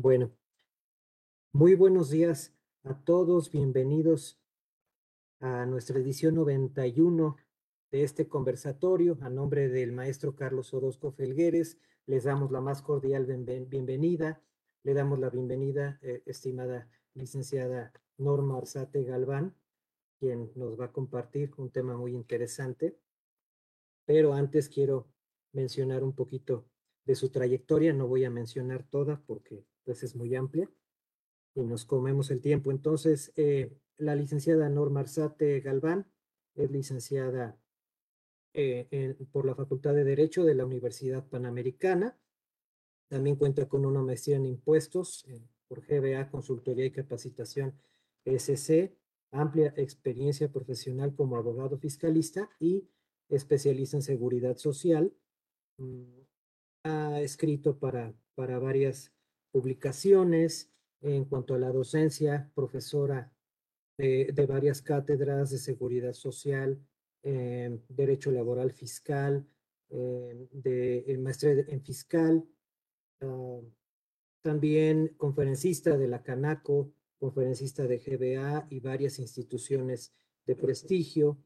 Bueno, muy buenos días a todos, bienvenidos a nuestra edición 91 de este conversatorio. A nombre del maestro Carlos Orozco Felgueres, les damos la más cordial bienvenida. Le damos la bienvenida, eh, estimada licenciada Norma Arzate Galván, quien nos va a compartir un tema muy interesante. Pero antes quiero mencionar un poquito de su trayectoria. No voy a mencionar toda porque pues es muy amplia y nos comemos el tiempo. Entonces, eh, la licenciada Norma Arzate Galván es licenciada eh, por la Facultad de Derecho de la Universidad Panamericana. También cuenta con una maestría en impuestos eh, por GBA, Consultoría y Capacitación SC, amplia experiencia profesional como abogado fiscalista y especialista en seguridad social. Mm, ha escrito para, para varias publicaciones en cuanto a la docencia, profesora de, varias cátedras de seguridad social, eh, derecho laboral fiscal, eh, de eh, maestría en fiscal, ah, también conferencista de la Canaco, conferencista de GBA y varias instituciones de prestigio,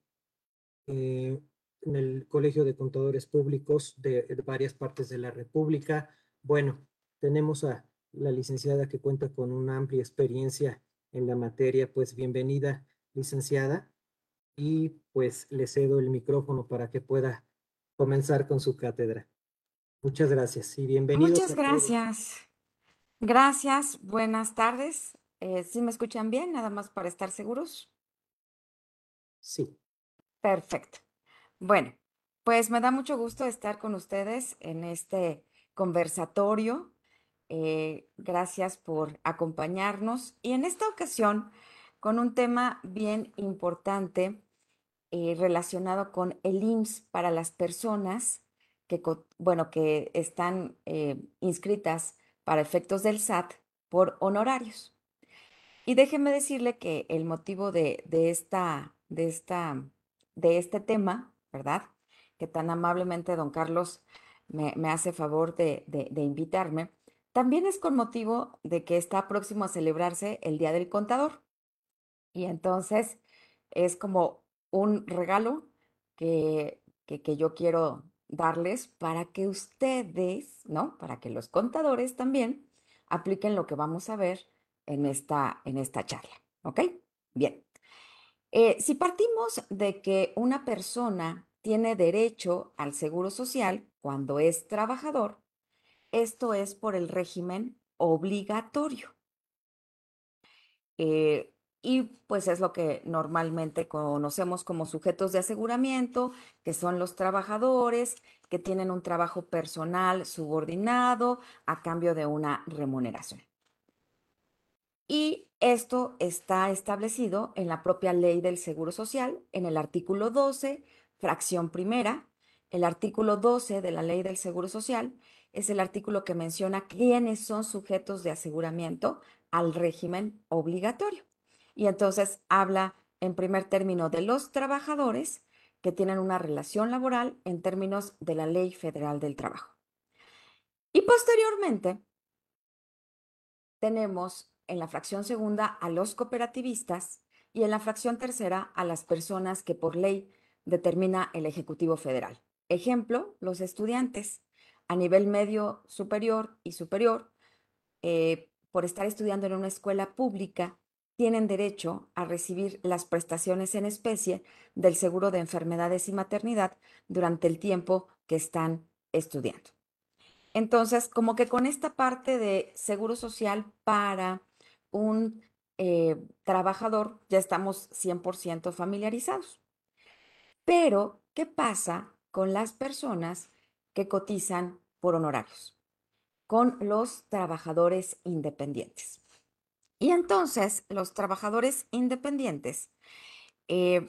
en el Colegio de Contadores Públicos de varias partes de la República. Bueno, tenemos a la licenciada que cuenta con una amplia experiencia en la materia, pues bienvenida, licenciada, y pues le cedo el micrófono para que pueda comenzar con su cátedra. Muchas gracias y bienvenidos. Muchas gracias. Gracias, buenas tardes. Eh, ¿Sí me escuchan bien? Nada más para estar seguros. Sí. Perfecto. Bueno, pues me da mucho gusto estar con ustedes en este conversatorio eh, gracias por acompañarnos y en esta ocasión con un tema bien importante eh, relacionado con el IMSS para las personas que, bueno, que están eh, inscritas para efectos del SAT por honorarios. Y déjeme decirle que el motivo de, esta, de, esta, de este tema, ¿verdad? Que tan amablemente don Carlos me, hace favor de invitarme, también es con motivo de que está próximo a celebrarse el Día del Contador. Y entonces es como un regalo que, que, yo quiero darles para que ustedes, ¿no? Para que los contadores también apliquen lo que vamos a ver en esta, en esta charla. ¿Ok? Bien. Eh, si partimos de que una persona tiene derecho al seguro social cuando es trabajador, esto es por el régimen obligatorio. Eh, y pues es lo que normalmente conocemos como sujetos de aseguramiento, que son los trabajadores que tienen un trabajo personal subordinado a cambio de una remuneración. Y esto está establecido en la propia ley del Seguro Social, en el artículo 12, fracción primera, el artículo 12 de la ley del Seguro Social es el artículo que menciona quiénes son sujetos de aseguramiento al régimen obligatorio. Y entonces habla en primer término de los trabajadores que tienen una relación laboral en términos de la Ley Federal del Trabajo. Y posteriormente tenemos en la fracción segunda a los cooperativistas y en la fracción tercera a las personas que por ley determina el Ejecutivo Federal. Ejemplo, los estudiantes a nivel medio superior y superior, eh, por estar estudiando en una escuela pública, tienen derecho a recibir las prestaciones en especie del seguro de enfermedades y maternidad durante el tiempo que están estudiando. Entonces, como que con esta parte de seguro social para un eh, trabajador ya estamos 100% familiarizados. Pero, ¿qué pasa con las personas que cotizan por honorarios con los trabajadores independientes. Y entonces los trabajadores independientes eh,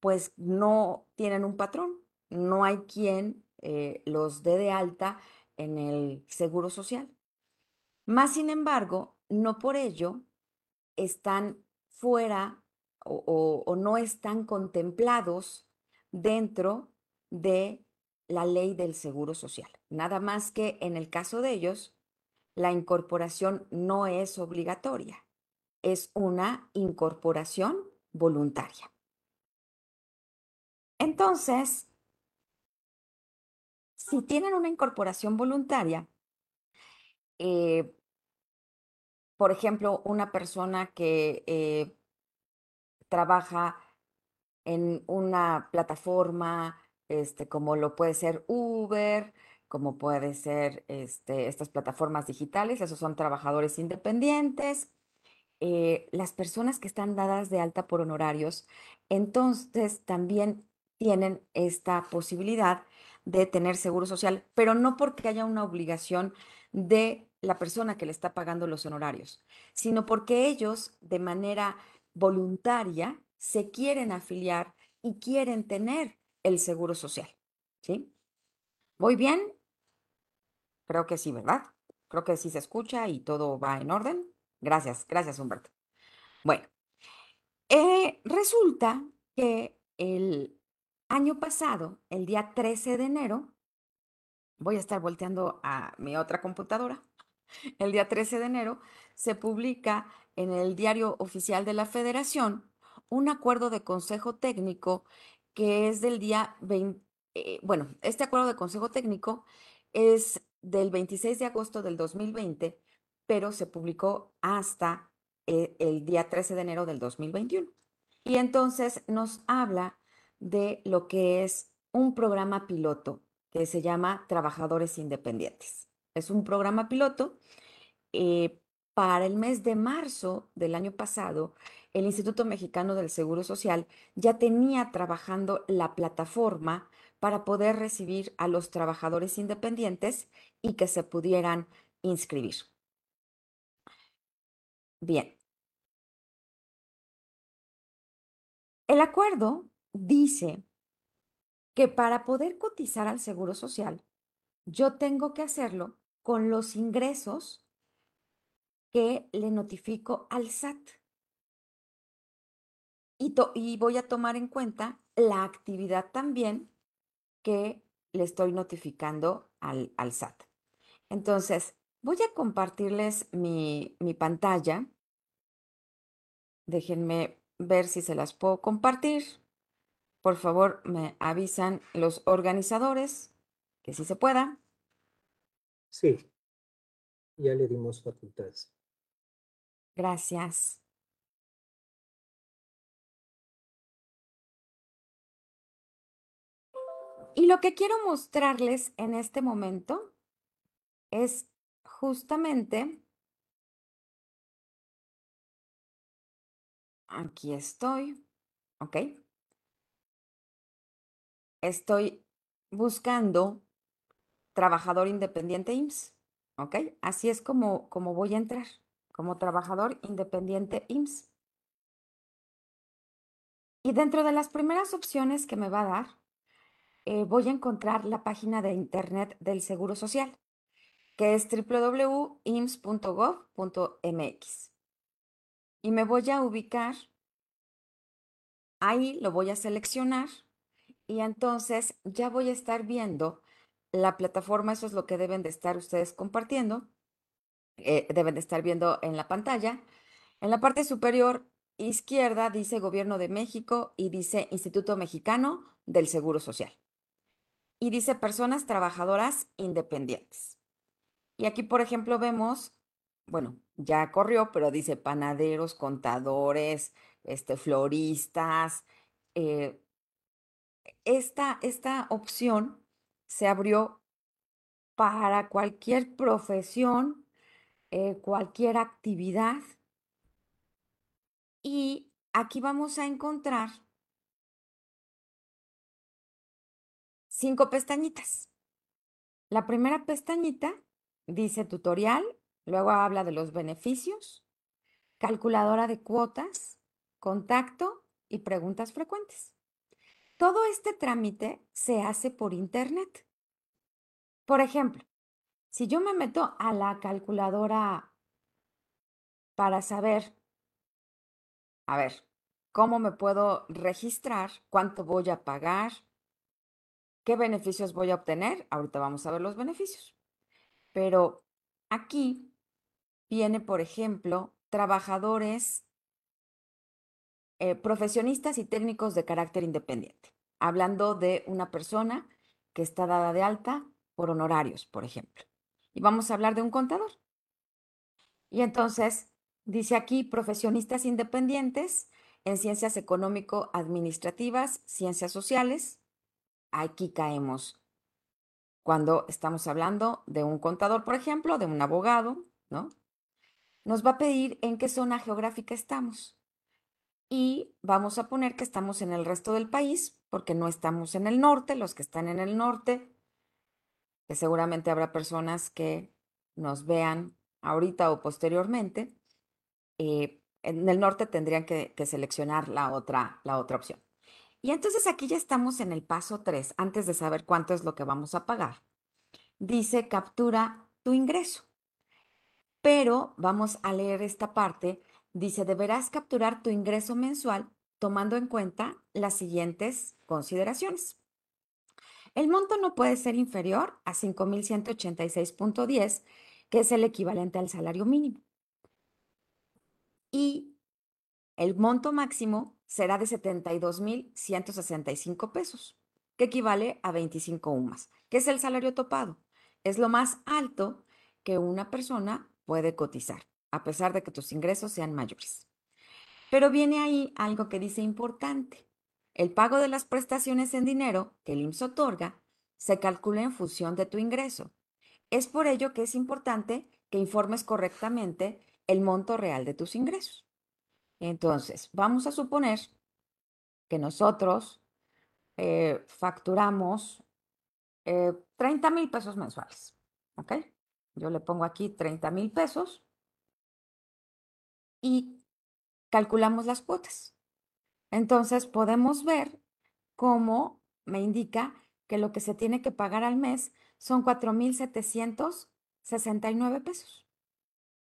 pues no tienen un patrón, no hay quien eh, los dé de alta en el seguro social. Más sin embargo, no por ello están fuera o no están contemplados dentro de la ley del seguro social. Nada más que en el caso de ellos, la incorporación no es obligatoria, es una incorporación voluntaria. Entonces, si tienen una incorporación voluntaria, eh, por ejemplo, una persona que eh, trabaja en una plataforma, este, como lo puede ser Uber, como puede ser este, estas plataformas digitales, esos son trabajadores independientes. Eh, las personas que están dadas de alta por honorarios, entonces también tienen esta posibilidad de tener seguro social, pero no porque haya una obligación de la persona que le está pagando los honorarios, sino porque ellos de manera voluntaria se quieren afiliar y quieren tener el seguro social. ¿Sí? ¿Voy bien? Creo que sí, ¿verdad? Creo que sí se escucha y todo va en orden. Gracias, gracias Humberto. Bueno, eh, resulta que el año pasado, el día 13 de enero, voy a estar volteando a mi otra computadora, el día 13 de enero se publica en el diario oficial de la federación un acuerdo de consejo técnico que es del día 20, eh, bueno, este acuerdo de consejo técnico es del 26 de agosto del 2020, pero se publicó hasta eh, el día 13 de enero del 2021. Y entonces nos habla de lo que es un programa piloto que se llama Trabajadores Independientes. Es un programa piloto. Eh, para el mes de marzo del año pasado, el Instituto Mexicano del Seguro Social ya tenía trabajando la plataforma para poder recibir a los trabajadores independientes y que se pudieran inscribir. Bien. El acuerdo dice que para poder cotizar al Seguro Social, yo tengo que hacerlo con los ingresos que le notifico al SAT. Y, voy a tomar en cuenta la actividad también que le estoy notificando al, al SAT. Entonces, voy a compartirles mi, mi pantalla. Déjenme ver si se las puedo compartir. Por favor, me avisan los organizadores que sí se pueda. Sí, ya le dimos facultades. Gracias. Y lo que quiero mostrarles en este momento es justamente, aquí estoy, ¿ok? Estoy buscando trabajador independiente IMSS, ¿ok? Así es como, como voy a entrar, como trabajador independiente IMSS. Y dentro de las primeras opciones que me va a dar, eh, voy a encontrar la página de internet del Seguro Social, que es www.ims.gov.mx. Y me voy a ubicar, ahí lo voy a seleccionar y entonces ya voy a estar viendo la plataforma, eso es lo que deben de estar ustedes compartiendo, eh, deben de estar viendo en la pantalla. En la parte superior izquierda dice Gobierno de México y dice Instituto Mexicano del Seguro Social y dice personas trabajadoras independientes. Y aquí, por ejemplo, vemos, bueno, ya corrió, pero dice panaderos, contadores, este, floristas. Eh, esta, esta opción se abrió para cualquier profesión, eh, cualquier actividad. Y aquí vamos a encontrar cinco pestañitas. La primera pestañita dice tutorial, luego habla de los beneficios, calculadora de cuotas, contacto y preguntas frecuentes. Todo este trámite se hace por internet. Por ejemplo, si yo me meto a la calculadora para saber, a ver, cómo me puedo registrar, cuánto voy a pagar, ¿Qué beneficios voy a obtener? Ahorita vamos a ver los beneficios. Pero aquí viene, por ejemplo, trabajadores, eh, profesionistas y técnicos de carácter independiente, hablando de una persona que está dada de alta por honorarios, por ejemplo. Y vamos a hablar de un contador. Y entonces, dice aquí, profesionistas independientes en ciencias económico-administrativas, ciencias sociales. Aquí caemos cuando estamos hablando de un contador, por ejemplo, de un abogado, ¿no? Nos va a pedir en qué zona geográfica estamos. Y vamos a poner que estamos en el resto del país, porque no estamos en el norte, los que están en el norte, seguramente habrá personas que nos vean ahorita o posteriormente. Eh, en el norte tendrían que, que seleccionar la otra, la otra opción. Y entonces aquí ya estamos en el paso 3, antes de saber cuánto es lo que vamos a pagar. Dice captura tu ingreso. Pero vamos a leer esta parte. Dice, deberás capturar tu ingreso mensual tomando en cuenta las siguientes consideraciones. El monto no puede ser inferior a 5.186.10, que es el equivalente al salario mínimo. Y el monto máximo será de 72.165 pesos, que equivale a 25 UMAS, que es el salario topado. Es lo más alto que una persona puede cotizar, a pesar de que tus ingresos sean mayores. Pero viene ahí algo que dice importante. El pago de las prestaciones en dinero que el IMSS otorga se calcula en función de tu ingreso. Es por ello que es importante que informes correctamente el monto real de tus ingresos. Entonces, vamos a suponer que nosotros eh, facturamos 30 eh, mil pesos mensuales. ¿Ok? Yo le pongo aquí 30 mil pesos y calculamos las cuotas. Entonces, podemos ver cómo me indica que lo que se tiene que pagar al mes son 4.769 pesos.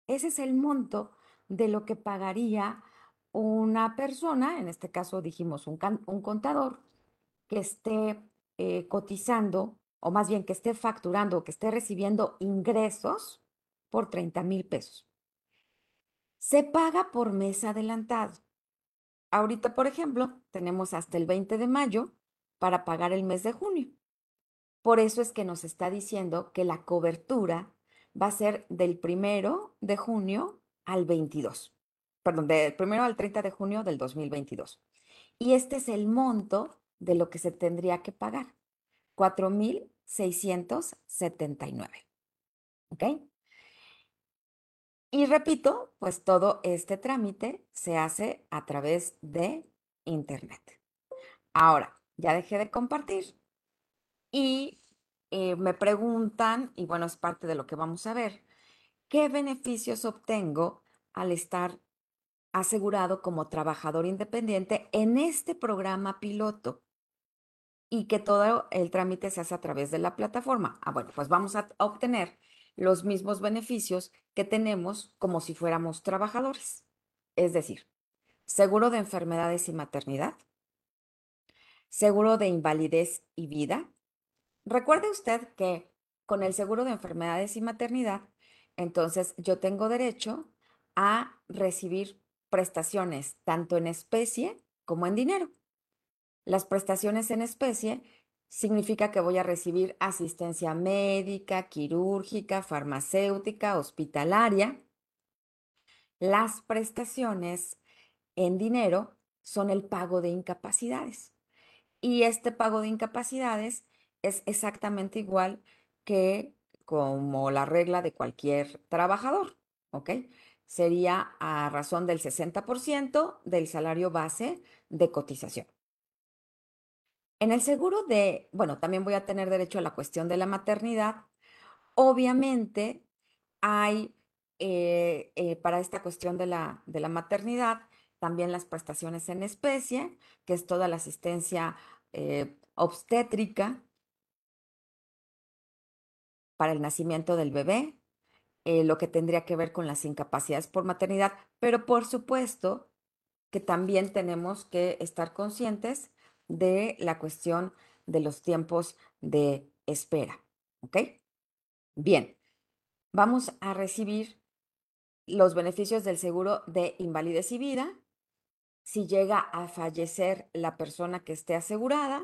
Ese es el monto de lo que pagaría una persona, en este caso dijimos un, contador, que esté eh, cotizando, o más bien que esté facturando, que esté recibiendo ingresos por 30 mil pesos. Se paga por mes adelantado. Ahorita, por ejemplo, tenemos hasta el 20 de mayo para pagar el mes de junio. Por eso es que nos está diciendo que la cobertura va a ser del primero de junio al 22 perdón, del primero al 30 de junio del 2022. Y este es el monto de lo que se tendría que pagar, 4.679. ¿Ok? Y repito, pues todo este trámite se hace a través de Internet. Ahora, ya dejé de compartir y eh, me preguntan, y bueno, es parte de lo que vamos a ver, ¿qué beneficios obtengo al estar asegurado como trabajador independiente en este programa piloto y que todo el trámite se hace a través de la plataforma. Ah, bueno, pues vamos a obtener los mismos beneficios que tenemos como si fuéramos trabajadores. Es decir, seguro de enfermedades y maternidad, seguro de invalidez y vida. Recuerde usted que con el seguro de enfermedades y maternidad, entonces yo tengo derecho a recibir prestaciones tanto en especie como en dinero. Las prestaciones en especie significa que voy a recibir asistencia médica, quirúrgica, farmacéutica, hospitalaria. Las prestaciones en dinero son el pago de incapacidades. Y este pago de incapacidades es exactamente igual que como la regla de cualquier trabajador, ¿ok? sería a razón del 60% del salario base de cotización. En el seguro de, bueno, también voy a tener derecho a la cuestión de la maternidad. Obviamente hay eh, eh, para esta cuestión de la, de la maternidad también las prestaciones en especie, que es toda la asistencia eh, obstétrica para el nacimiento del bebé, lo que tendría que ver con las incapacidades por maternidad, pero por supuesto que también tenemos que estar conscientes de la cuestión de los tiempos de espera. ¿Ok? Bien, vamos a recibir los beneficios del seguro de invalidez y vida, si llega a fallecer la persona que esté asegurada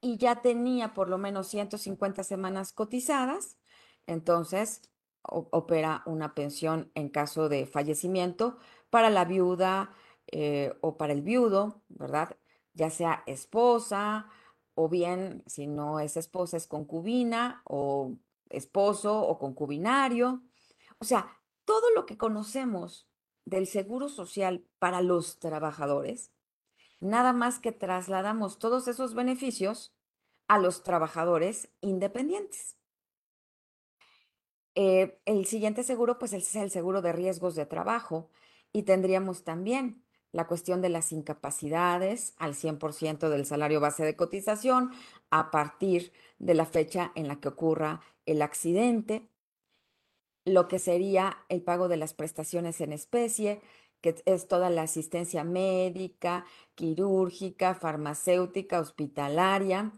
y ya tenía por lo menos 150 semanas cotizadas, entonces opera una pensión en caso de fallecimiento para la viuda eh, o para el viudo, ¿verdad? Ya sea esposa o bien, si no es esposa, es concubina o esposo o concubinario. O sea, todo lo que conocemos del seguro social para los trabajadores, nada más que trasladamos todos esos beneficios a los trabajadores independientes. Eh, el siguiente seguro, pues es el seguro de riesgos de trabajo y tendríamos también la cuestión de las incapacidades al 100% del salario base de cotización a partir de la fecha en la que ocurra el accidente, lo que sería el pago de las prestaciones en especie, que es toda la asistencia médica, quirúrgica, farmacéutica, hospitalaria,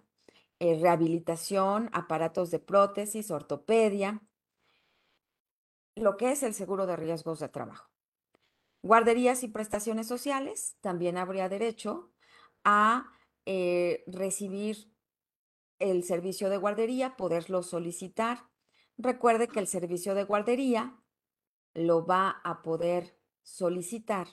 eh, rehabilitación, aparatos de prótesis, ortopedia, lo que es el seguro de riesgos de trabajo. Guarderías y prestaciones sociales, también habría derecho a eh, recibir el servicio de guardería, poderlo solicitar. Recuerde que el servicio de guardería lo va a poder solicitar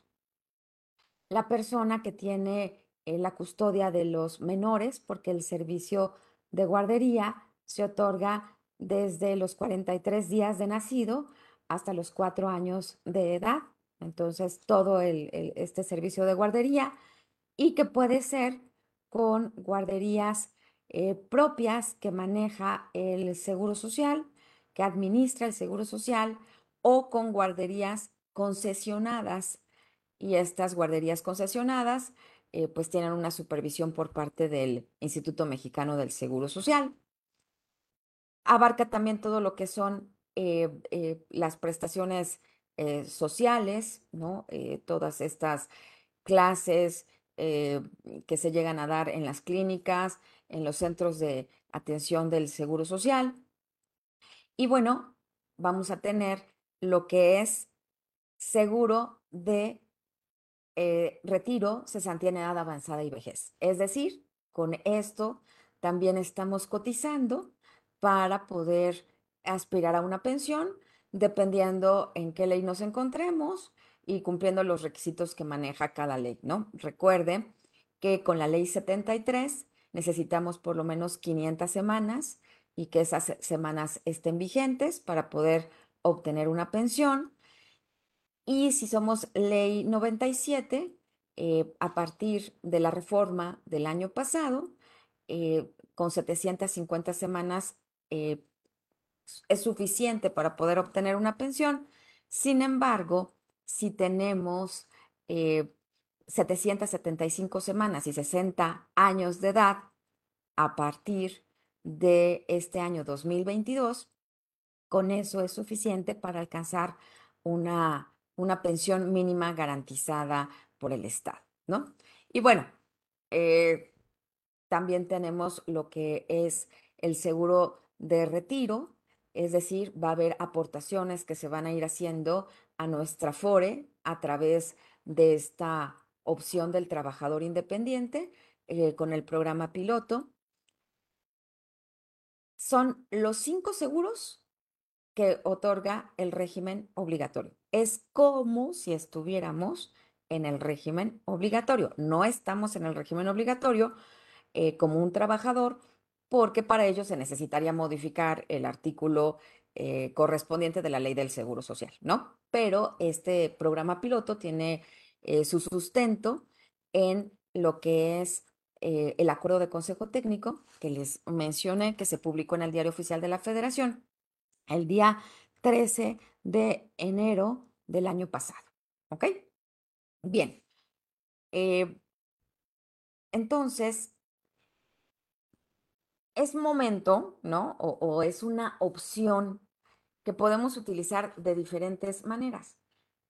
la persona que tiene eh, la custodia de los menores, porque el servicio de guardería se otorga desde los 43 días de nacido hasta los cuatro años de edad. Entonces, todo este servicio de guardería y que puede ser con guarderías eh, propias que maneja el Seguro Social, que administra el Seguro Social, o con guarderías concesionadas. Y estas guarderías concesionadas eh, pues tienen una supervisión por parte del Instituto Mexicano del Seguro Social. Abarca también todo lo que son eh, las prestaciones eh, sociales, ¿no? todas estas clases que se llegan a dar en las clínicas, en los centros de atención del Seguro Social. Y bueno, vamos a tener lo que es seguro de retiro, cesantía en edad avanzada y vejez. Es decir, con esto también estamos cotizando para poder aspirar a una pensión dependiendo en qué ley nos encontremos y cumpliendo los requisitos que maneja cada ley, ¿no? Recuerde que con la ley 73 necesitamos por lo menos 500 semanas y que esas semanas estén vigentes para poder obtener una pensión. Y si somos ley 97, eh, a partir de la reforma del año pasado, eh, con 750 semanas eh, es suficiente para poder obtener una pensión. Sin embargo, si tenemos 775 eh, semanas y 60 años de edad a partir de este año 2022, con eso es suficiente para alcanzar una, una pensión mínima garantizada por el Estado, ¿no? Y bueno, eh, también tenemos lo que es el seguro de retiro, es decir, va a haber aportaciones que se van a ir haciendo a nuestra FORE a través de esta opción del trabajador independiente eh, con el programa piloto. Son los cinco seguros que otorga el régimen obligatorio. Es como si estuviéramos en el régimen obligatorio. No estamos en el régimen obligatorio eh, como un trabajador, porque para ello se necesitaría modificar el artículo eh, correspondiente de la ley del Seguro Social, ¿no? Pero este programa piloto tiene eh, su sustento en lo que es eh, el acuerdo de consejo técnico que les mencioné, que se publicó en el Diario Oficial de la Federación el día 13 de enero del año pasado, ¿ok? Bien. entonces, es momento, ¿no? O, es una opción que podemos utilizar de diferentes maneras,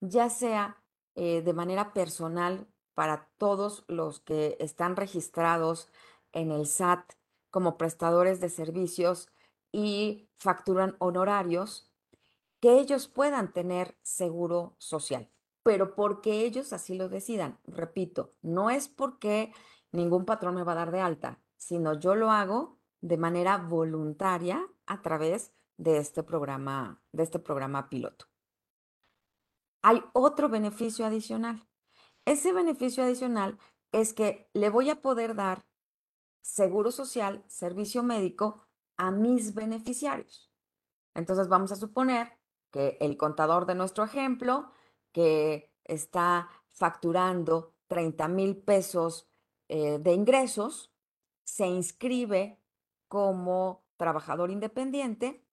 ya sea eh, de manera personal para todos los que están registrados en el SAT como prestadores de servicios y facturan honorarios, que ellos puedan tener seguro social, pero porque ellos así lo decidan. Repito, no es porque ningún patrón me va a dar de alta, sino yo lo hago de manera voluntaria a través de este programa, de este programa piloto. Hay otro beneficio adicional. Ese beneficio adicional es que le voy a poder dar seguro social, servicio médico a mis beneficiarios. Entonces vamos a suponer que el contador de nuestro ejemplo, que está facturando 30 mil pesos eh, de ingresos, se inscribe como trabajador independiente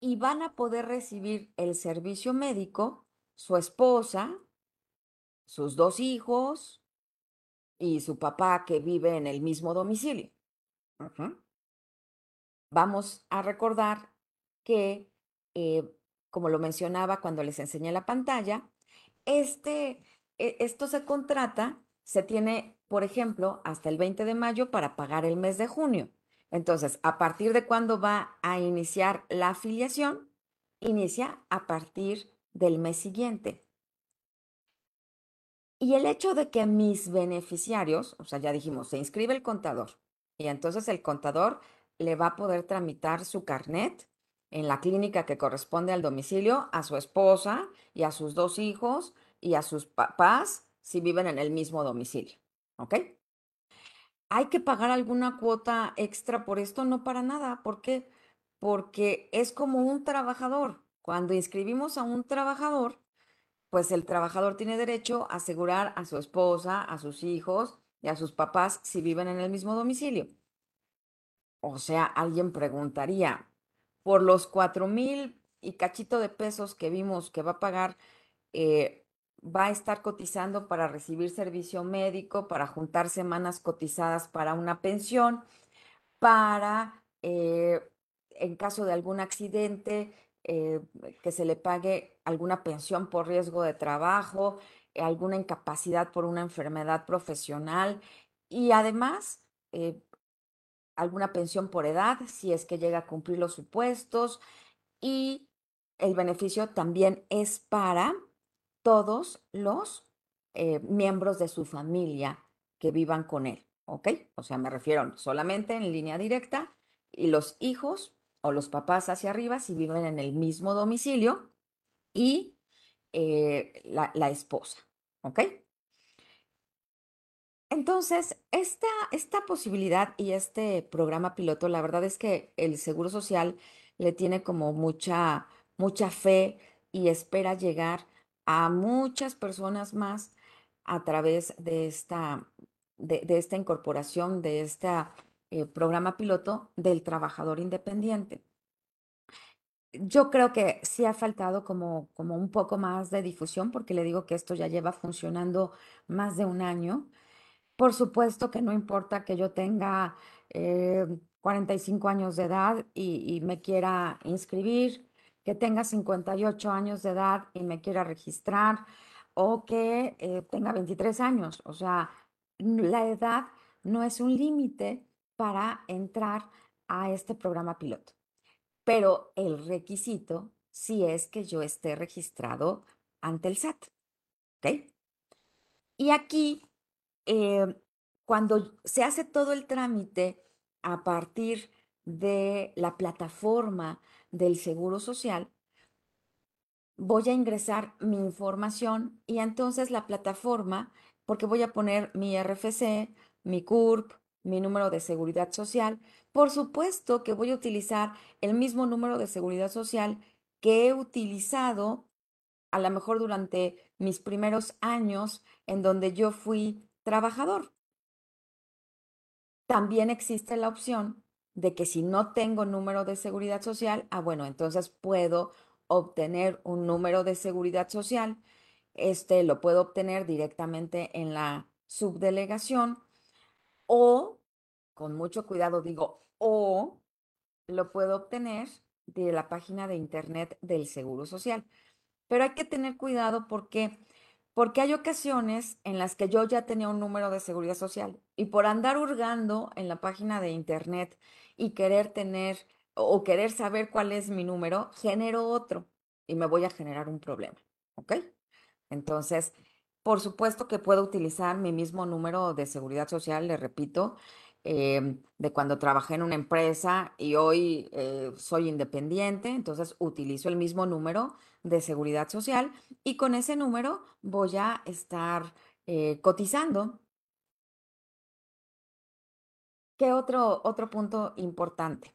y van a poder recibir el servicio médico su esposa, sus dos hijos y su papá que vive en el mismo domicilio. Vamos a recordar que, eh, como lo mencionaba cuando les enseñé la pantalla, este, e, esto se contrata, se tiene, por ejemplo, hasta el 20 de mayo para pagar el mes de junio. Entonces, ¿a partir de cuándo va a iniciar la afiliación? Inicia a partir del mes siguiente. Y el hecho de que mis beneficiarios, o sea, ya dijimos, se inscribe el contador y entonces el contador le va a poder tramitar su carnet en la clínica que corresponde al domicilio a su esposa y a sus dos hijos y a sus papás si viven en el mismo domicilio. ¿Ok? ¿Hay que pagar alguna cuota extra por esto? No para nada. ¿Por qué? Porque es como un trabajador. Cuando inscribimos a un trabajador, pues el trabajador tiene derecho a asegurar a su esposa, a sus hijos y a sus papás si viven en el mismo domicilio. O sea, alguien preguntaría, por los cuatro mil y cachito de pesos que vimos que va a pagar, eh, va a estar cotizando para recibir servicio médico, para juntar semanas cotizadas para una pensión, para, eh, en caso de algún accidente, eh, que se le pague alguna pensión por riesgo de trabajo, alguna incapacidad por una enfermedad profesional y además eh, alguna pensión por edad si es que llega a cumplir los supuestos y el beneficio también es para todos los eh, miembros de su familia que vivan con él, ¿ok? O sea, me refiero solamente en línea directa y los hijos o los papás hacia arriba si viven en el mismo domicilio y eh, la, esposa, ¿ok? Entonces, esta, esta posibilidad y este programa piloto, la verdad es que el Seguro Social le tiene como mucha, mucha fe y espera llegar a muchas personas más a través de esta, de, esta incorporación, de este programa piloto del trabajador independiente. Yo creo que sí ha faltado como, como un poco más de difusión, porque le digo que esto ya lleva funcionando más de un año. Por supuesto que no importa que yo tenga 45 eh, años de edad y, me quiera inscribir, que tenga 58 años de edad y me quiera registrar, o que eh, tenga 23 años. O sea, la edad no es un límite para entrar a este programa piloto pero el requisito sí es que yo esté registrado ante el SAT. ¿Ok? Y aquí, eh, cuando se hace todo el trámite a partir de la plataforma del Seguro Social, voy a ingresar mi información y entonces la plataforma, porque voy a poner mi RFC, mi CURP, mi número de seguridad social, por supuesto que voy a utilizar el mismo número de seguridad social que he utilizado a lo mejor durante mis primeros años en donde yo fui trabajador. También existe la opción de que si no tengo número de seguridad social, ah, bueno, entonces puedo obtener un número de seguridad social. Este lo puedo obtener directamente en la subdelegación o, con mucho cuidado digo, o lo puedo obtener de la página de internet del Seguro Social. Pero hay que tener cuidado porque porque hay ocasiones en las que yo ya tenía un número de seguridad social y por andar hurgando en la página de internet y querer tener o querer saber cuál es mi número, genero otro. y me voy a generar un problema, ¿ok? Entonces, por supuesto que puedo utilizar mi mismo número de seguridad social, le repito, em, de cuando trabajé en una empresa y hoy eh, soy independiente, entonces utilizo el mismo número de seguridad social y con ese número voy a estar eh, cotizando. ¿Qué otro, otro punto importante?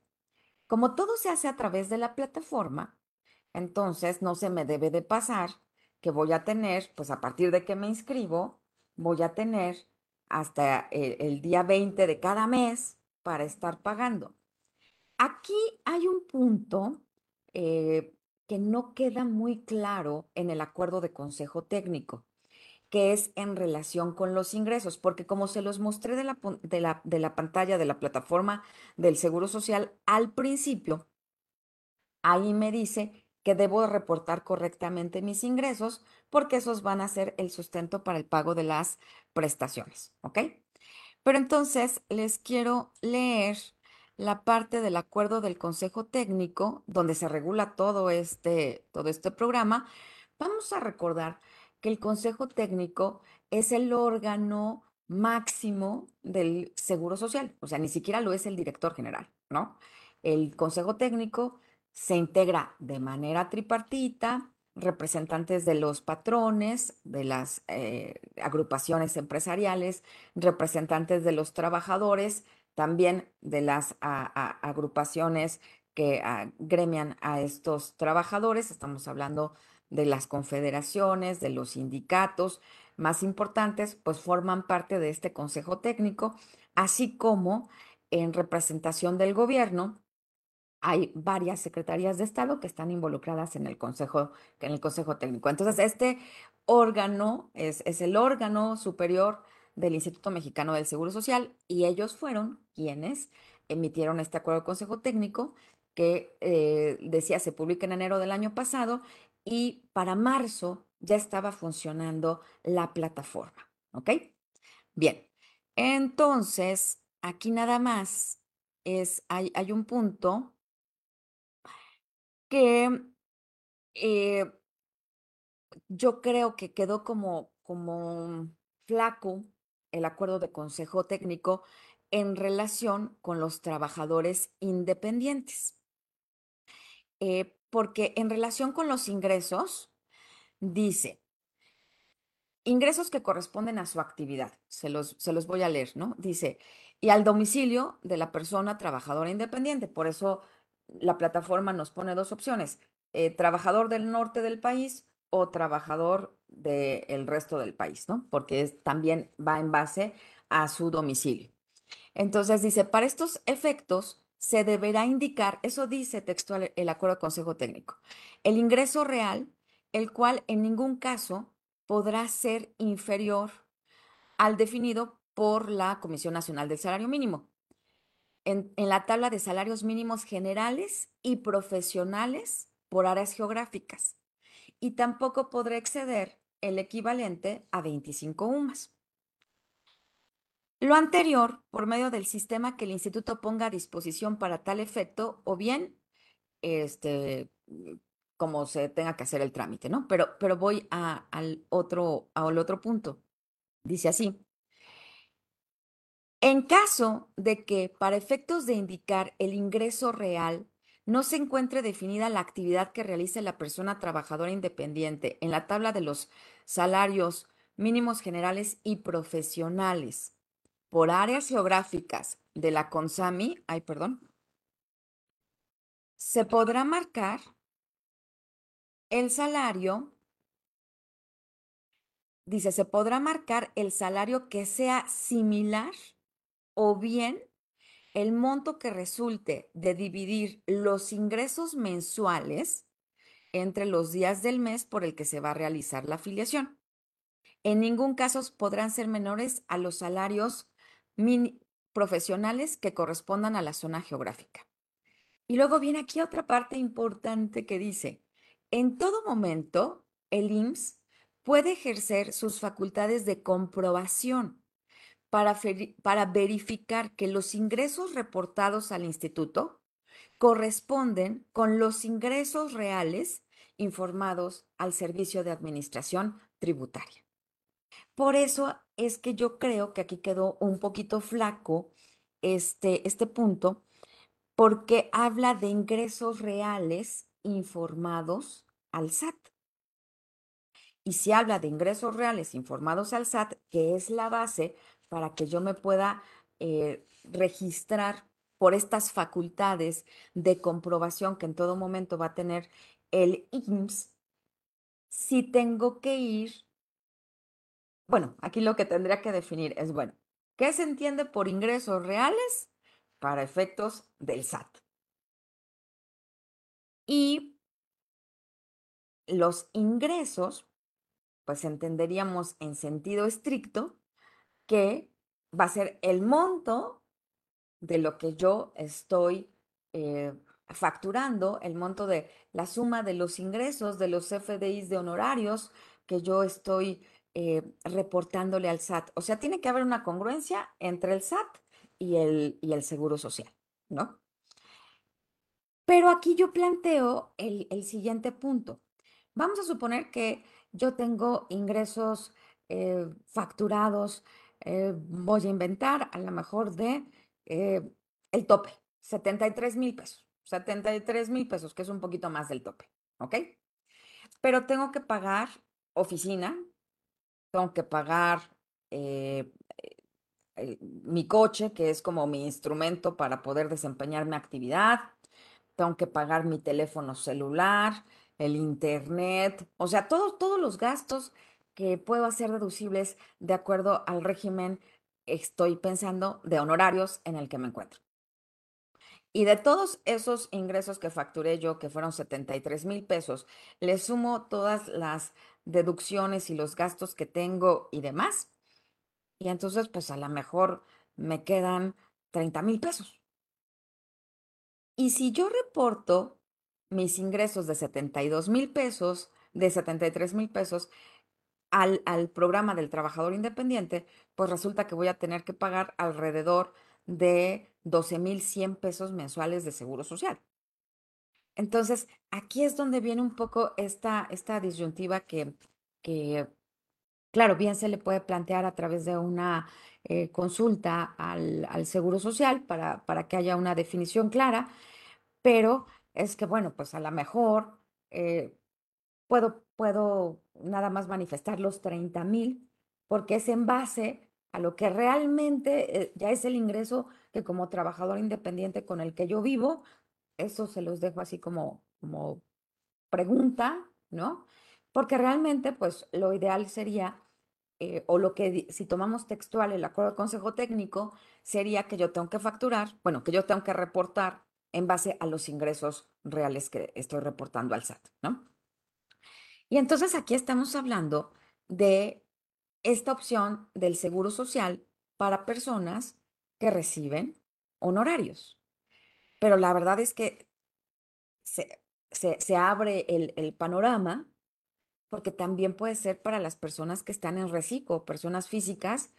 Como todo se hace a través de la plataforma, entonces no se me debe de pasar que voy a tener, pues a partir de que me inscribo, voy a tener hasta el, día 20 de cada mes para estar pagando. Aquí hay un punto eh, que no queda muy claro en el acuerdo de consejo técnico, que es en relación con los ingresos, porque como se los mostré de la, de la, de la pantalla de la plataforma del Seguro Social al principio, ahí me dice que debo reportar correctamente mis ingresos porque esos van a ser el sustento para el pago de las prestaciones, ¿ok? Pero entonces les quiero leer la parte del acuerdo del Consejo Técnico donde se regula todo este, todo este programa. Vamos a recordar que el Consejo Técnico es el órgano máximo del Seguro Social, o sea, ni siquiera lo es el director general, ¿no? El Consejo Técnico se integra de manera tripartita, representantes de los patrones, de las eh, agrupaciones empresariales, representantes de los trabajadores, también de las agrupaciones que gremian a estos trabajadores. Estamos hablando de las confederaciones, de los sindicatos más importantes, pues forman parte de este consejo técnico, así como en representación del gobierno hay varias secretarías de Estado que están involucradas en el Consejo, en el consejo Técnico. Entonces, este órgano es, es el órgano superior del Instituto Mexicano del Seguro Social y ellos fueron quienes emitieron este acuerdo de Consejo Técnico que eh, decía se publica en enero del año pasado y para marzo ya estaba funcionando la plataforma. ¿Ok? Bien, entonces aquí nada más es, hay, hay un punto que eh, yo creo que quedó como, como flaco el acuerdo de consejo técnico en relación con los trabajadores independientes. Eh, porque en relación con los ingresos, dice, ingresos que corresponden a su actividad, se los, se los voy a leer, ¿no? Dice, y al domicilio de la persona trabajadora independiente. Por eso la plataforma nos pone dos opciones, eh, trabajador del norte del país o trabajador del resto del país, ¿no? Porque también va en base a su domicilio. Entonces dice, para estos efectos se deberá indicar, eso dice textual el acuerdo de consejo técnico, el ingreso real, el cual en ningún caso podrá ser inferior al definido por la Comisión Nacional del Salario Mínimo, en, la tabla de salarios mínimos generales y profesionales por áreas geográficas y tampoco podrá exceder el equivalente a 25 UMAS. Lo anterior, por medio del sistema que el instituto ponga a disposición para tal efecto, o bien, este, como se tenga que hacer el trámite, ¿no? Pero, pero voy al, otro, al otro punto. Dice así, en caso de que, para efectos de indicar el ingreso real, no se encuentre definida la actividad que realice la persona trabajadora independiente en la tabla de los salarios mínimos generales y profesionales por áreas geográficas de la CONSAMI, ay, perdón, se podrá marcar el salario, dice, se podrá marcar el salario que sea similar o bien el monto que resulte de dividir los ingresos mensuales entre los días del mes por el que se va a realizar la afiliación. En ningún caso podrán ser menores a los salarios profesionales que correspondan a la zona geográfica. Y luego viene aquí otra parte importante que dice, en todo momento, el IMSS puede ejercer sus facultades de comprobación para, verificar que los ingresos reportados al instituto corresponden con los ingresos reales informados al Servicio de Administración Tributaria. Por eso es que yo creo que aquí quedó un poquito flaco este, este punto, porque habla de ingresos reales informados al SAT. Y si habla de ingresos reales informados al SAT, que es la base para que yo me pueda eh, registrar por estas facultades de comprobación que en todo momento va a tener el IMSS, si tengo que ir, bueno, aquí lo que tendría que definir es, bueno, ¿qué se entiende por ingresos reales para efectos del SAT? Y los ingresos, pues entenderíamos en sentido estricto que va a ser el monto de lo que yo estoy eh, facturando, el monto de la suma de los ingresos de los FDIs de honorarios que yo estoy eh, reportándole al SAT. O sea, tiene que haber una congruencia entre el SAT y el, y el Seguro Social, ¿no? Pero aquí yo planteo el, el siguiente punto. Vamos a suponer que yo tengo ingresos eh, facturados, eh, voy a inventar a lo mejor de el tope, 73 mil pesos, 73 mil pesos, que es un poquito más del tope, ¿ok? Pero tengo que pagar oficina, tengo que pagar mi coche, que es como mi instrumento para poder desempeñar mi actividad, tengo que pagar mi teléfono celular, el internet, o sea, todos, todos los gastos que puedo hacer deducibles de acuerdo al régimen, estoy pensando, de honorarios en el que me encuentro. Y de todos esos ingresos que facturé yo, que fueron 73 mil pesos, le sumo todas las deducciones y los gastos que tengo y demás. Y entonces, pues a lo mejor me quedan 30 mil pesos. Y si yo reporto mis ingresos de 72 mil pesos, de 73 mil pesos, al, al, programa del trabajador independiente, pues resulta que voy a tener que pagar alrededor de 12 mil 100 pesos mensuales de seguro social. Entonces, aquí es donde viene un poco esta, esta disyuntiva que, que, claro, bien se le puede plantear a través de una eh, consulta al, al, Seguro Social para, para que haya una definición clara, pero es que, bueno, pues a lo mejor eh, puedo, puedo nada más manifestar los 30 mil, porque es en base a lo que realmente eh, ya es el ingreso que como trabajador independiente con el que yo vivo, eso se los dejo así como, como pregunta, ¿no? Porque realmente, pues lo ideal sería, eh, o lo que si tomamos textual el acuerdo de consejo técnico, sería que yo tengo que facturar, bueno, que yo tengo que reportar en base a los ingresos reales que estoy reportando al SAT, ¿no? Y entonces aquí estamos hablando de esta opción del seguro social para personas que reciben honorarios. Pero la verdad es que se, se, abre el, el, panorama porque también puede ser para las personas que están en reciclo, personas físicas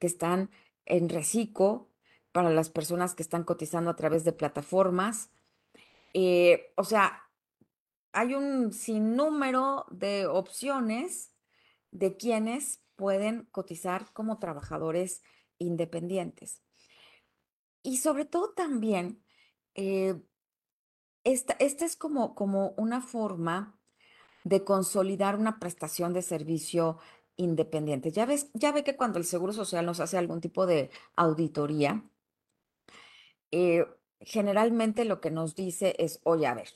que están en reciclo para las personas que están cotizando a través de plataformas. Eh, o sea, hay un sinnúmero de opciones de quienes pueden cotizar como trabajadores independientes. Y sobre todo también, eh, esta, esta, es como, como una forma de consolidar una prestación de servicio independiente. Ya, ves, ya ve que cuando el Seguro Social nos hace algún tipo de auditoría, eh, generalmente lo que nos dice es, oye, a ver,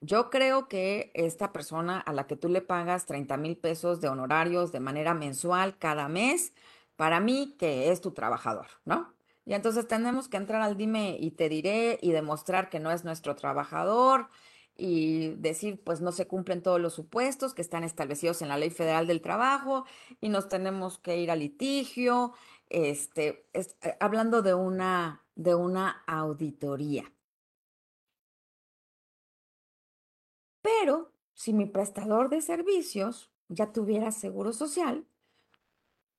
yo creo que esta persona a la que tú le pagas 30 mil pesos de honorarios de manera mensual cada mes, para mí que es tu trabajador, ¿no? Y entonces tenemos que entrar al dime y te diré y demostrar que no es nuestro trabajador y decir, pues no se cumplen todos los supuestos que están establecidos en la Ley Federal del Trabajo y nos tenemos que ir a litigio, este, eh, hablando de una de una auditoría. Pero si mi prestador de servicios ya tuviera seguro social,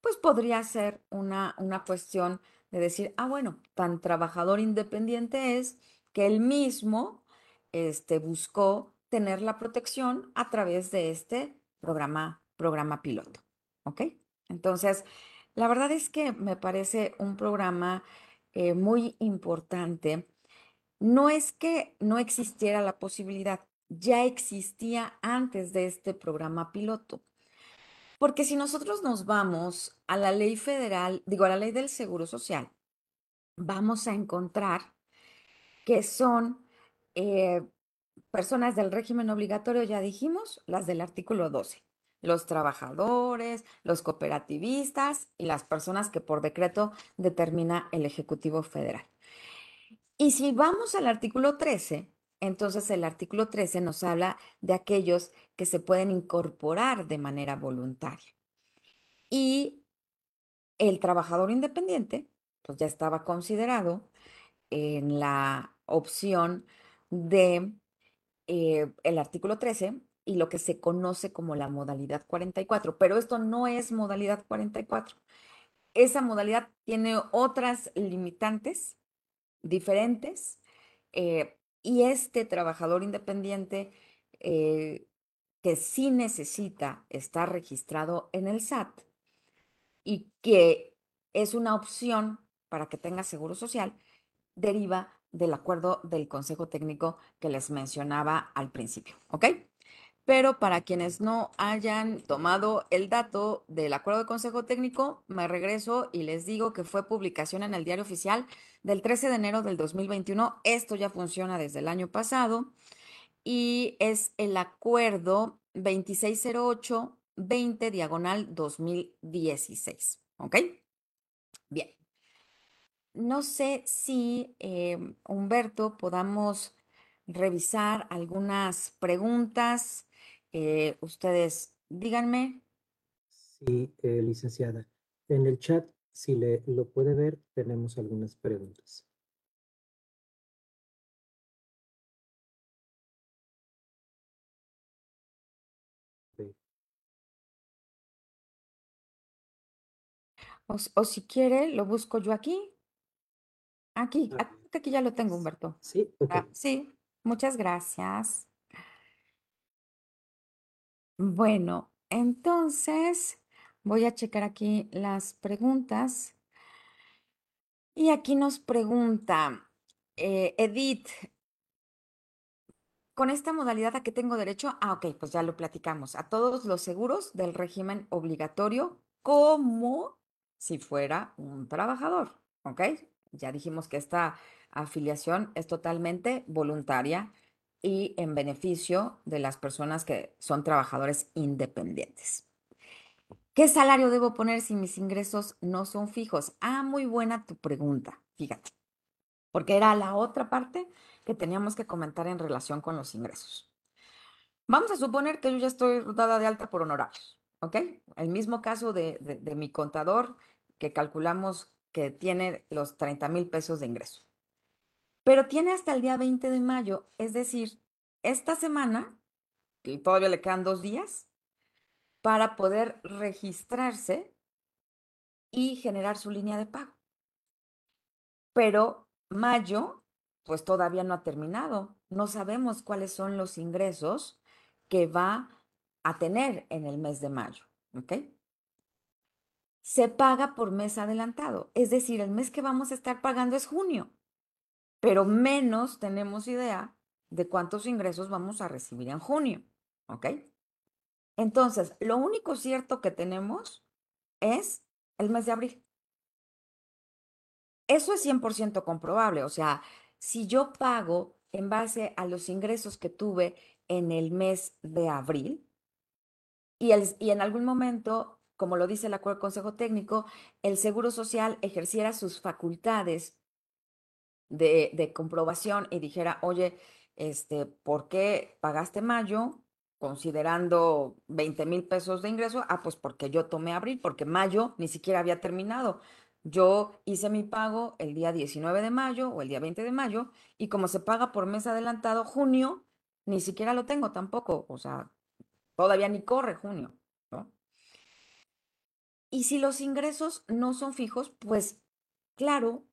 pues podría ser una, una cuestión de decir, ah, bueno, tan trabajador independiente es que él mismo este, buscó tener la protección a través de este programa, programa piloto. ¿Ok? Entonces, la verdad es que me parece un programa eh, muy importante. No es que no existiera la posibilidad, ya existía antes de este programa piloto. Porque si nosotros nos vamos a la ley federal, digo, a la ley del Seguro Social, vamos a encontrar que son eh, personas del régimen obligatorio, ya dijimos, las del artículo 12, los trabajadores, los cooperativistas y las personas que por decreto determina el Ejecutivo Federal. Y si vamos al artículo 13, entonces el artículo 13 nos habla de aquellos que se pueden incorporar de manera voluntaria. Y el trabajador independiente, pues ya estaba considerado en la opción de eh, el artículo 13 y lo que se conoce como la modalidad 44, pero esto no es modalidad 44. Esa modalidad tiene otras limitantes diferentes eh, y este trabajador independiente eh, que sí necesita estar registrado en el SAT y que es una opción para que tenga seguro social, deriva del acuerdo del Consejo Técnico que les mencionaba al principio, ¿ok? Pero para quienes no hayan tomado el dato del acuerdo del Consejo Técnico, me regreso y les digo que fue publicación en el diario oficial del 13 de enero del 2021. Esto ya funciona desde el año pasado y es el acuerdo 2608-20 diagonal 2016, ¿ok? Bien. No sé si, em, Humberto, podamos revisar algunas preguntas. Eh, ustedes díganme. Sí, eh, licenciada. En el chat, si le, lo puede ver, tenemos algunas preguntas. O, si quiere, lo busco yo aquí. Aquí, ah. aquí ya lo tengo, Humberto. Sí, ah, sí, muchas gracias. Bueno, entonces voy a checar aquí las preguntas. Y aquí nos pregunta eh, Edith, ¿con esta modalidad a qué tengo derecho? Ah, ok, pues ya lo platicamos. A todos los seguros del régimen obligatorio como si fuera un trabajador, ¿ok? Ya dijimos que esta afiliación es totalmente voluntaria y en beneficio de las personas que son trabajadores independientes. ¿Qué salario debo poner si mis ingresos no son fijos? Ah, muy buena tu pregunta, fíjate, porque era la otra parte que teníamos que comentar en relación con los ingresos. Vamos a suponer que yo ya estoy dada de alta por honorarios, ¿ok? El mismo caso de, de mi contador que calculamos que tiene los 30 mil pesos de ingreso. Pero tiene hasta el día 20 de mayo, es decir, esta semana, y todavía le quedan dos días, para poder registrarse y generar su línea de pago. Pero mayo, pues todavía no ha terminado. No sabemos cuáles son los ingresos que va a tener en el mes de mayo. ¿Ok? se paga por mes adelantado. Es decir, el mes que vamos a estar pagando es junio, pero menos tenemos idea de cuántos ingresos vamos a recibir en junio. ¿Ok? Entonces, lo único cierto que tenemos es el mes de abril. Eso es 100% comprobable. O sea, si yo pago en base a los ingresos que tuve en el mes de abril y, el, y en algún momento como lo dice el acuerdo Consejo Técnico, el Seguro Social ejerciera sus facultades de, comprobación y dijera, oye, este, ¿por qué pagaste mayo considerando 20 mil pesos de ingreso? Ah, pues porque yo tomé abril, porque mayo ni siquiera había terminado. Yo hice mi pago el día 19 de mayo o el día 20 de mayo y como se paga por mes adelantado, junio, ni siquiera lo tengo tampoco. O sea, todavía ni corre junio. Y si los ingresos no son fijos, pues claro,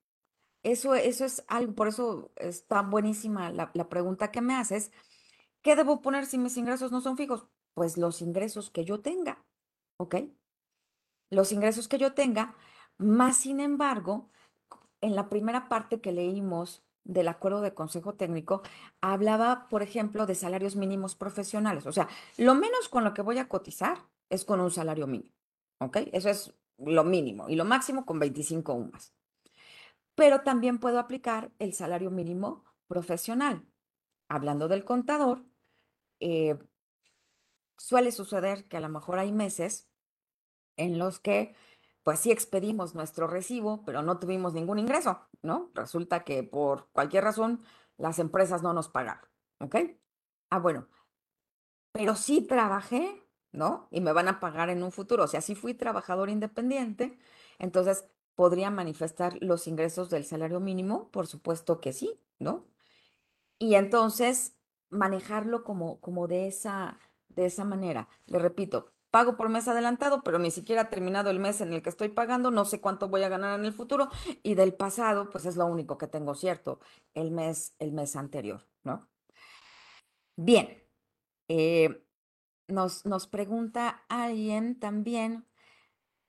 eso, eso es algo, por eso está buenísima la, pregunta que me haces. ¿Qué debo poner si mis ingresos no son fijos? Pues los ingresos que yo tenga, ¿ok? Los ingresos que yo tenga, más sin embargo, en la primera parte que leímos del acuerdo de consejo técnico, hablaba, por ejemplo, de salarios mínimos profesionales. O sea, lo menos con lo que voy a cotizar es con un salario mínimo, ¿ok? Eso es lo mínimo y lo máximo con 25 UMAS. Pero también puedo aplicar el salario mínimo profesional. Hablando del contador, eh, suele suceder que a lo mejor hay meses en los que pues sí expedimos nuestro recibo, pero no tuvimos ningún ingreso, ¿no? Resulta que por cualquier razón las empresas no nos pagaron, ¿ok? Ah, bueno, pero sí trabajé, ¿no? Y me van a pagar en un futuro. O sea, sí fui trabajador independiente, entonces podría manifestar los ingresos del salario mínimo, por supuesto que sí, ¿no? Y entonces manejarlo como, como de, esa, de esa manera. Le repito, pago por mes adelantado, pero ni siquiera ha terminado el mes en el que estoy pagando, no sé cuánto voy a ganar en el futuro y del pasado, pues es lo único que tengo cierto, el mes, el mes anterior, ¿no? Bien, eh, nos, nos pregunta alguien también,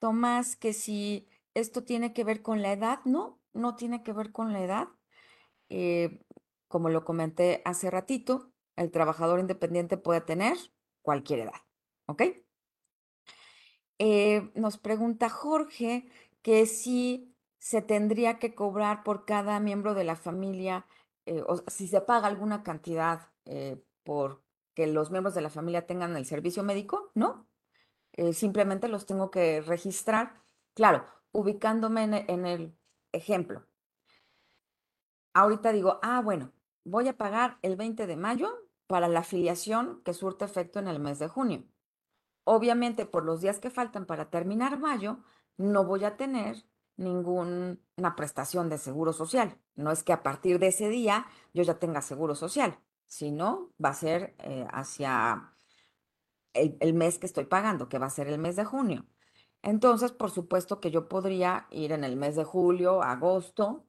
Tomás, que si esto tiene que ver con la edad, no, no tiene que ver con la edad. Eh, como lo comenté hace ratito, el trabajador independiente puede tener cualquier edad, ¿ok? Eh, nos pregunta Jorge que si se tendría que cobrar por cada miembro de la familia, eh, o si se paga alguna cantidad por que los miembros de la familia tengan el servicio médico, ¿no? simplemente los tengo que registrar. Claro, ubicándome en el ejemplo. Ahorita digo, ah, bueno, voy a pagar el 20 de mayo para la afiliación que surte efecto en el mes de junio. Obviamente, por los días que faltan para terminar mayo, no voy a tener ninguna prestación de seguro social. No es que a partir de ese día yo ya tenga seguro social, sino va a ser eh, hacia el, mes que estoy pagando, que va a ser el mes de junio. Entonces, por supuesto que yo podría ir en el mes de julio, agosto,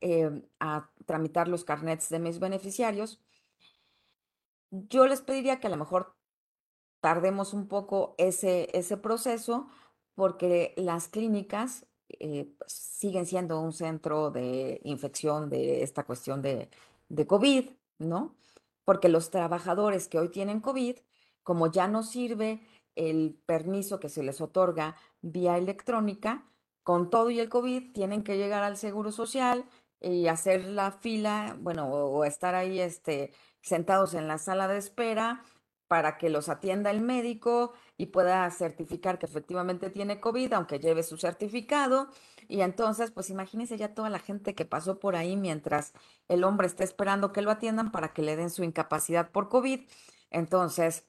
em, a tramitar los carnets de mis beneficiarios. Yo les pediría que a lo mejor tardemos un poco ese, ese proceso porque las clínicas eh, siguen siendo un centro de infección de esta cuestión de, de COVID, ¿no? Porque los trabajadores que hoy tienen COVID, como ya no sirve el permiso que se les otorga vía electrónica, con todo y el COVID tienen que llegar al Seguro Social y hacer la fila, bueno, o, estar ahí este, sentados en la sala de espera para que los atienda el médico y pueda certificar que efectivamente tiene COVID, aunque lleve su certificado. Y entonces, pues imagínense ya toda la gente que pasó por ahí mientras el hombre está esperando que lo atiendan para que le den su incapacidad por COVID. Entonces,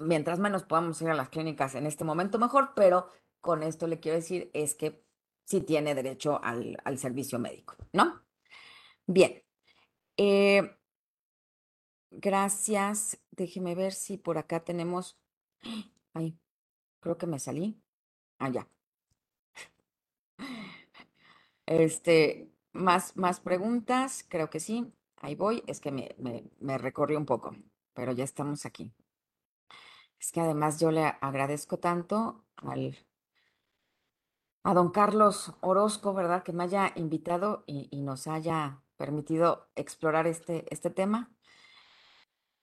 mientras menos podamos ir a las clínicas en este momento, mejor, pero con esto le quiero decir es que sí tiene derecho al, al servicio médico, ¿no? Bien. Eh, Gracias. Déjeme ver si por acá tenemos. Ay, creo que me salí. Ah, ya. Este, más, más preguntas, creo que sí. Ahí voy. Es que me, me, me un poco, pero ya estamos aquí. Es que además yo le agradezco tanto al, a don Carlos Orozco, ¿verdad? Que me haya invitado y, nos haya permitido explorar este, este tema.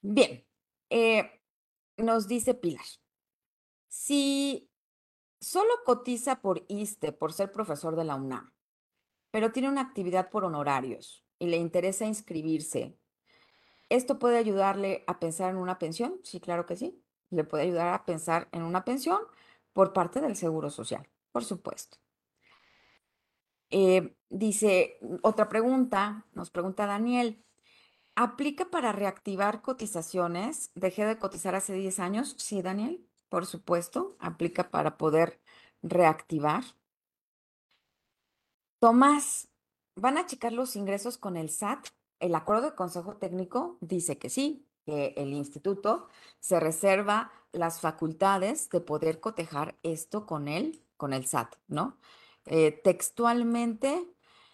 Bien, eh, nos dice Pilar, si solo cotiza por ISTE por ser profesor de la UNAM, pero tiene una actividad por honorarios y le interesa inscribirse, ¿esto puede ayudarle a pensar en una pensión? Sí, claro que sí. Le puede ayudar a pensar en una pensión por parte del Seguro Social, por supuesto. Eh, dice, otra pregunta, nos pregunta Daniel, ¿Aplica para reactivar cotizaciones? Dejé de cotizar hace 10 años. Sí, Daniel, por supuesto. Aplica para poder reactivar. Tomás, ¿van a checar los ingresos con el SAT? El acuerdo de consejo técnico dice que sí, que el instituto se reserva las facultades de poder cotejar esto con él, con el SAT, ¿no? Eh, textualmente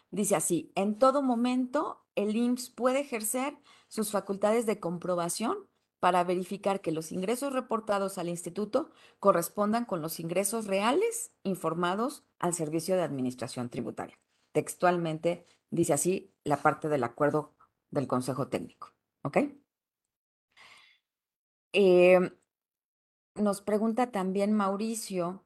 dice así, en todo momento el IMSS puede ejercer sus facultades de comprobación para verificar que los ingresos reportados al instituto correspondan con los ingresos reales informados al Servicio de Administración Tributaria. Textualmente dice así la parte del acuerdo del Consejo Técnico. ¿Ok? Em, nos pregunta también Mauricio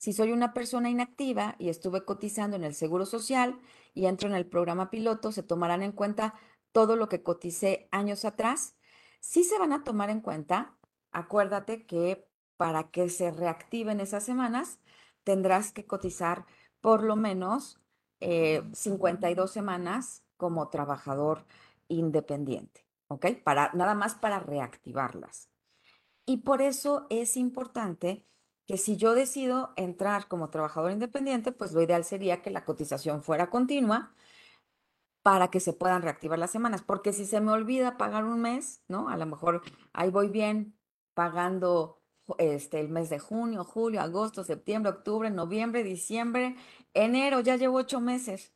si soy una persona inactiva y estuve cotizando en el Seguro Social y entro en el programa piloto, ¿se tomarán en cuenta todo lo que coticé años atrás? Sí se van a tomar en cuenta. Acuérdate que para que se reactiven esas semanas, tendrás que cotizar por lo menos 52 eh, semanas como trabajador independiente, ¿ok? Para, nada más para reactivarlas. Y por eso es importante que si yo decido entrar como trabajador independiente, pues lo ideal sería que la cotización fuera continua para que se puedan reactivar las semanas, porque si se me olvida pagar un mes, ¿no? A lo mejor ahí voy bien pagando este, el mes de junio, julio, agosto, septiembre, octubre, noviembre, diciembre, enero, ya llevo ocho meses.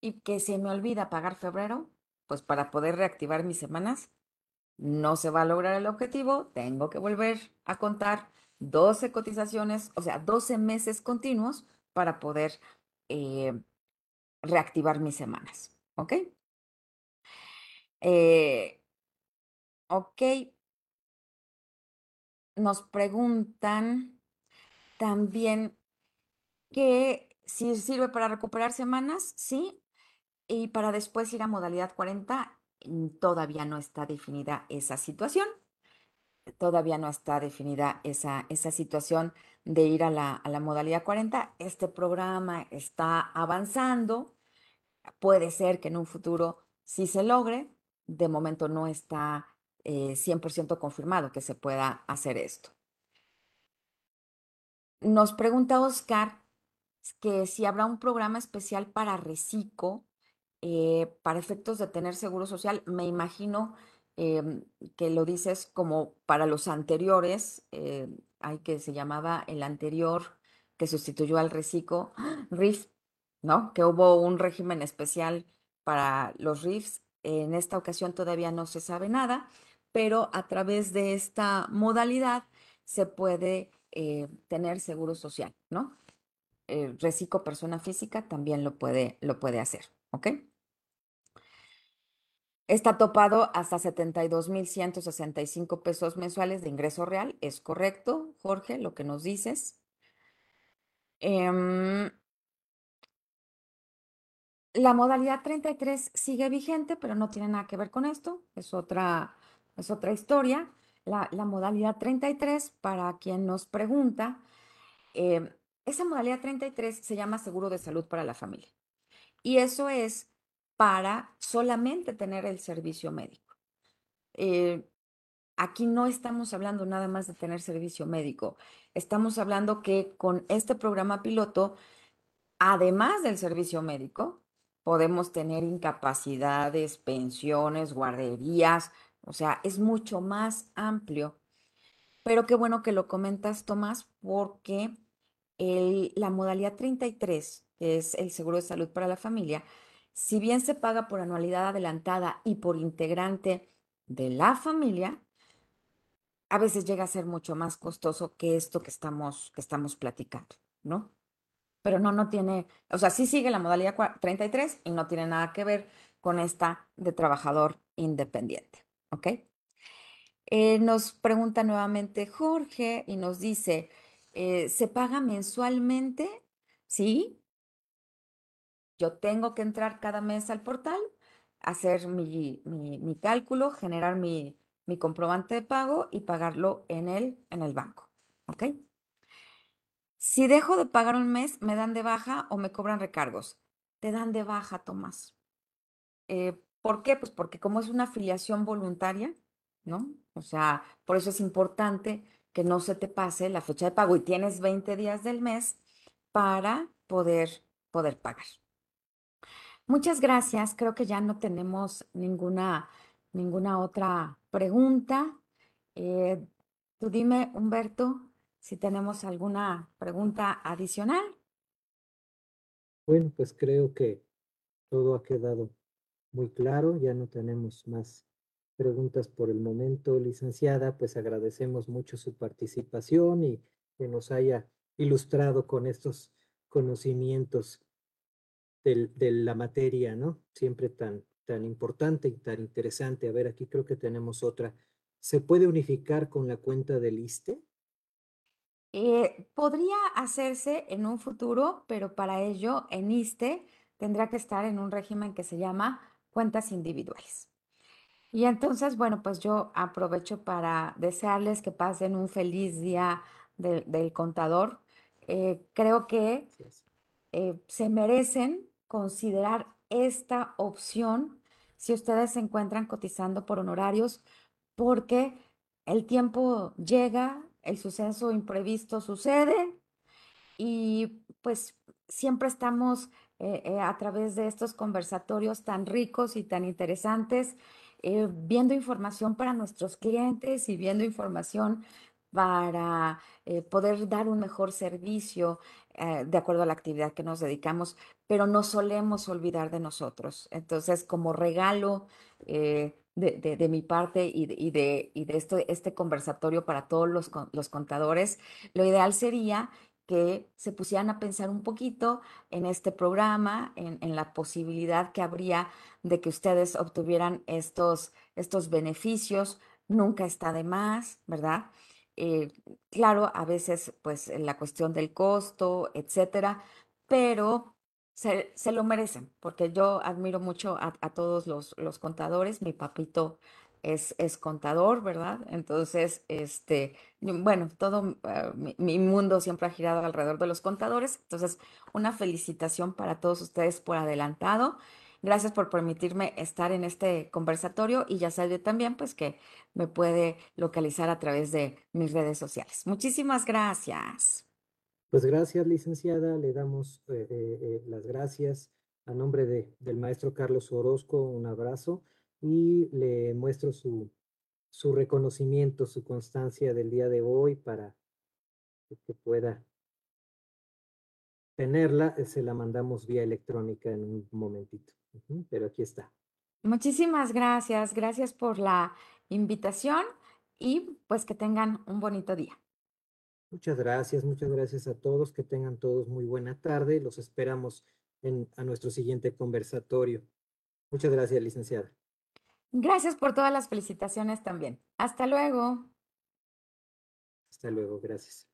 Y que se me olvida pagar febrero, pues para poder reactivar mis semanas, no se va a lograr el objetivo, tengo que volver a contar 12 cotizaciones, o sea, 12 meses continuos para poder eh, reactivar mis semanas. ¿Ok? Eh, ok. Nos preguntan también que si sirve para recuperar semanas, sí, y para después ir a modalidad 40, mm, todavía no está definida esa situación todavía no está definida esa, esa situación de ir a la, modalidad 40. Este programa está avanzando. Puede ser que en un futuro sí se logre. De momento no está 100% eh, confirmado que se pueda hacer esto. Nos pregunta Oscar que si habrá un programa especial para Recico, eh, para efectos de tener seguro social. Me imagino Em, que lo dices como para los anteriores, eh, hay que se llamaba el anterior que sustituyó al reciclo, RIF, ¿no? Que hubo un régimen especial para los RIFs. En esta ocasión todavía no se sabe nada, pero a través de esta modalidad se puede eh, tener seguro social, ¿no? El reciclo persona física también lo puede, lo puede hacer, ¿ok? Está topado hasta 72.165 pesos mensuales de ingreso real. ¿Es correcto, Jorge, lo que nos dices? Em, la modalidad 33 sigue vigente, pero no tiene nada que ver con esto. Es otra, es otra historia. La, modalidad 33, para quien nos pregunta, em, esa modalidad 33 se llama seguro de salud para la familia. Y eso es para solamente tener el servicio médico. Eh, aquí no estamos hablando nada más de tener servicio médico, estamos hablando que con este programa piloto, además del servicio médico, podemos tener incapacidades, pensiones, guarderías, o sea, es mucho más amplio. Pero qué bueno que lo comentas, Tomás, porque la modalidad 33, que es el seguro de salud para la familia, si bien se paga por anualidad adelantada y por integrante de la familia, a veces llega a ser mucho más costoso que esto que estamos, que estamos platicando, ¿no? Pero no, no tiene, o sea, sí sigue la modalidad 33 y no tiene nada que ver con esta de trabajador independiente, ¿ok? Eh, nos pregunta nuevamente Jorge y nos dice, eh, ¿se paga mensualmente? Sí, yo tengo que entrar cada mes al portal, hacer mi, cálculo, generar mi, comprobante de pago y pagarlo en el, en el banco. ¿Ok? Si dejo de pagar un mes, ¿me dan de baja o me cobran recargos? Te dan de baja, Tomás. Eh, ¿Por qué? Pues porque como es una afiliación voluntaria, ¿no? O sea, por eso es importante que no se te pase la fecha de pago y tienes 20 días del mes para poder, poder pagar. Muchas gracias. Creo que ya no tenemos ninguna, ninguna otra pregunta. Eh, tú dime, Humberto, si tenemos alguna pregunta adicional. Bueno, pues creo que todo ha quedado muy claro. Ya no tenemos más preguntas por el momento, licenciada, pues agradecemos mucho su participación y que nos haya ilustrado con estos conocimientos de la materia, ¿no? Siempre tan, tan importante y tan interesante. A ver, aquí creo que tenemos otra. ¿Se puede unificar con la cuenta del ISTE? Eh, podría hacerse en un futuro, pero para ello en ISTE tendrá que estar en un régimen que se llama cuentas individuales. Y entonces, bueno, pues yo aprovecho para desearles que pasen un feliz día del contador. Eh, creo que eh, se merecen considerar esta opción si ustedes se encuentran cotizando por honorarios, porque el tiempo llega, el suceso imprevisto sucede y pues siempre estamos eh, eh, a través de estos conversatorios tan ricos y tan interesantes, viendo información para nuestros clientes y viendo información para poder dar un mejor servicio de acuerdo a la actividad que nos dedicamos, pero no solemos olvidar de nosotros. Entonces, como regalo de, mi parte y de, y de, este conversatorio para todos los, los contadores, lo ideal sería que se pusieran a pensar un poquito en este programa, en, la posibilidad que habría de que ustedes obtuvieran estos, estos beneficios. Nunca está de más, ¿verdad? Eh, claro, a veces, pues, la cuestión del costo, etcétera, pero se, lo merecen, porque yo admiro mucho a, todos los, los, contadores. Mi papito es, es contador, ¿verdad? Entonces, este, bueno, todo ah, mi, mundo siempre ha girado alrededor de los contadores. Entonces, una felicitación para todos ustedes por adelantado. Gracias por permitirme estar en este conversatorio y ya sabe también pues que me puede localizar a través de mis redes sociales. Muchísimas gracias. Pues gracias, licenciada. Le damos eh, eh, eh, las gracias a nombre de, del maestro Carlos Orozco. Un abrazo y le muestro su, su reconocimiento, su constancia del día de hoy para que pueda tenerla. Eh, se la mandamos vía electrónica en un momentito, pero aquí está. Muchísimas gracias, gracias por la invitación y pues que tengan un bonito día. Muchas gracias, muchas gracias a todos, que tengan todos muy buena tarde. Los esperamos en, a nuestro siguiente conversatorio. Muchas gracias, licenciada. Gracias por todas las felicitaciones también. Hasta luego. Hasta luego, gracias.